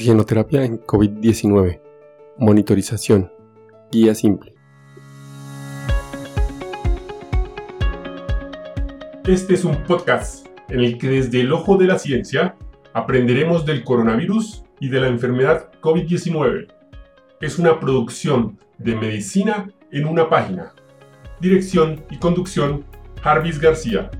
Oxigenoterapia en COVID-19. Monitorización. Guía simple. Este es un podcast en el que desde el ojo de la ciencia aprenderemos del coronavirus y de la enfermedad COVID-19. Es una producción de medicina en una página. Dirección y conducción, Jarvis García.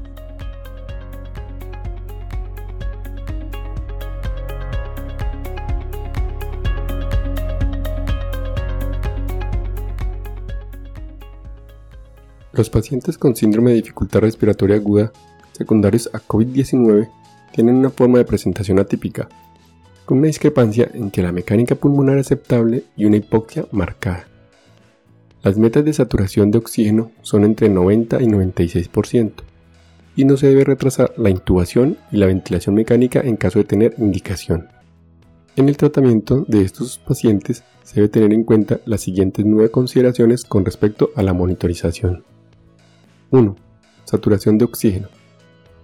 Los pacientes con síndrome de dificultad respiratoria aguda secundarios a COVID-19 tienen una forma de presentación atípica, con una discrepancia entre la mecánica pulmonar aceptable y una hipoxia marcada. Las metas de saturación de oxígeno son entre 90 y 96%, y no se debe retrasar la intubación y la ventilación mecánica en caso de tener indicación. En el tratamiento de estos pacientes se debe tener en cuenta las siguientes nueve consideraciones con respecto a la monitorización. 1. Saturación de oxígeno.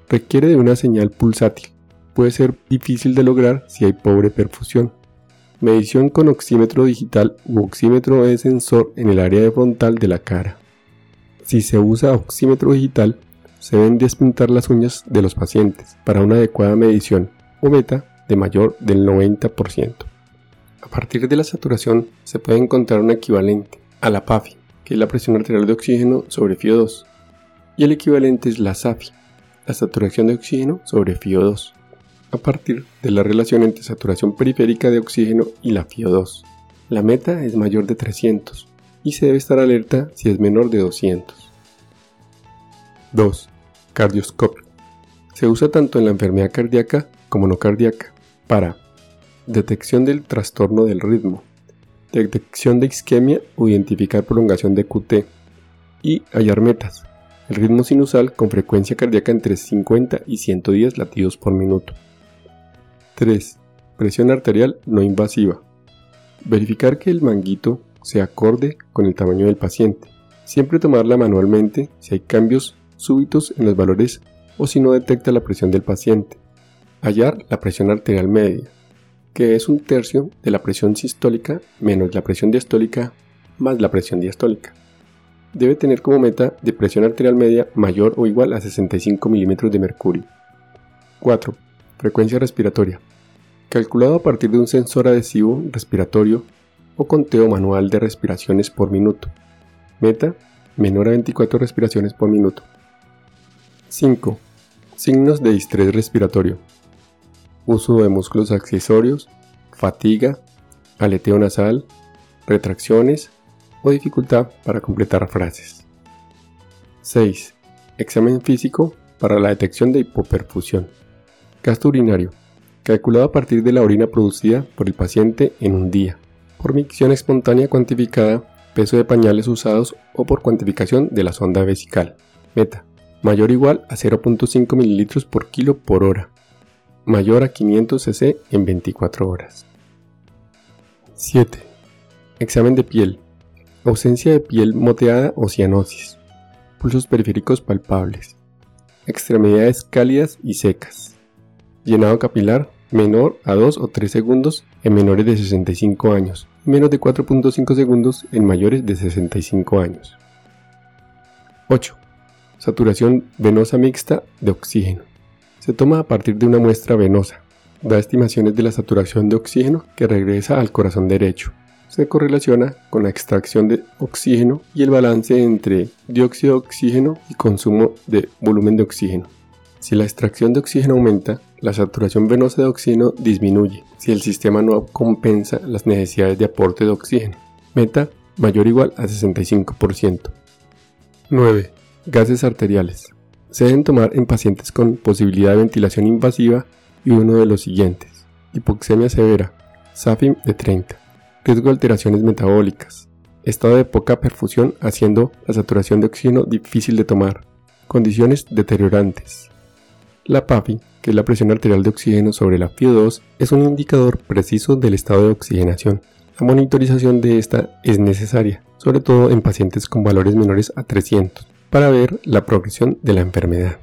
Requiere de una señal pulsátil. Puede ser difícil de lograr si hay pobre perfusión. Medición con oxímetro digital u oxímetro de sensor en el área frontal de la cara. Si se usa oxímetro digital, se deben despintar las uñas de los pacientes para una adecuada medición o beta de mayor del 90%. A partir de la saturación se puede encontrar un equivalente a la PAFI, que es la presión arterial de oxígeno sobre FIO2, y el equivalente es la SAFI, la saturación de oxígeno sobre FiO2, a partir de la relación entre saturación periférica de oxígeno y la FiO2. La meta es mayor de 300 y se debe estar alerta si es menor de 200. 2. Cardioscopio. Se usa tanto en la enfermedad cardíaca como no cardíaca para detección del trastorno del ritmo, detección de isquemia o identificar prolongación de QT y hallar metas, el ritmo sinusal con frecuencia cardíaca entre 50 y 110 latidos por minuto. 3. Presión arterial no invasiva. Verificar que el manguito se acorde con el tamaño del paciente. Siempre tomarla manualmente si hay cambios súbitos en los valores o si no detecta la presión del paciente. Hallar la presión arterial media, que es un tercio de la presión sistólica menos la presión diastólica más la presión diastólica debe tener como meta de presión arterial media mayor o igual a 65 milímetros de mercurio. 4. Frecuencia respiratoria. Calculado a partir de un sensor adhesivo respiratorio o conteo manual de respiraciones por minuto. Meta menor a 24 respiraciones por minuto. 5. Signos de distrés respiratorio. Uso de músculos accesorios, fatiga, aleteo nasal, retracciones, dificultad para completar frases. 6. Examen físico para la detección de hipoperfusión. Gasto urinario, calculado a partir de la orina producida por el paciente en un día, por micción espontánea cuantificada, peso de pañales usados o por cuantificación de la sonda vesical. Meta, mayor o igual a 0.5 ml por kilo por hora, mayor a 500 cc en 24 horas. 7. Examen de piel, Ausencia de piel moteada o cianosis. Pulsos periféricos palpables. Extremidades cálidas y secas. Llenado capilar menor a 2 o 3 segundos en menores de 65 años menos de 4.5 segundos en mayores de 65 años. 8. Saturación venosa mixta de oxígeno. Se toma a partir de una muestra venosa. Da estimaciones de la saturación de oxígeno que regresa al corazón derecho se correlaciona con la extracción de oxígeno y el balance entre dióxido de oxígeno y consumo de volumen de oxígeno. Si la extracción de oxígeno aumenta, la saturación venosa de oxígeno disminuye si el sistema no compensa las necesidades de aporte de oxígeno. Meta mayor o igual a 65%. 9. Gases arteriales. Se deben tomar en pacientes con posibilidad de ventilación invasiva y uno de los siguientes. Hipoxemia severa, SAFIM de 30 riesgo de alteraciones metabólicas, estado de poca perfusión haciendo la saturación de oxígeno difícil de tomar, condiciones deteriorantes. La PAFI, que es la presión arterial de oxígeno sobre la FIO2, es un indicador preciso del estado de oxigenación. La monitorización de esta es necesaria, sobre todo en pacientes con valores menores a 300, para ver la progresión de la enfermedad.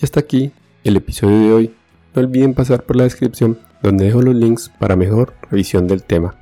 Y hasta aquí el episodio de hoy. No olviden pasar por la descripción donde dejo los links para mejor revisión del tema.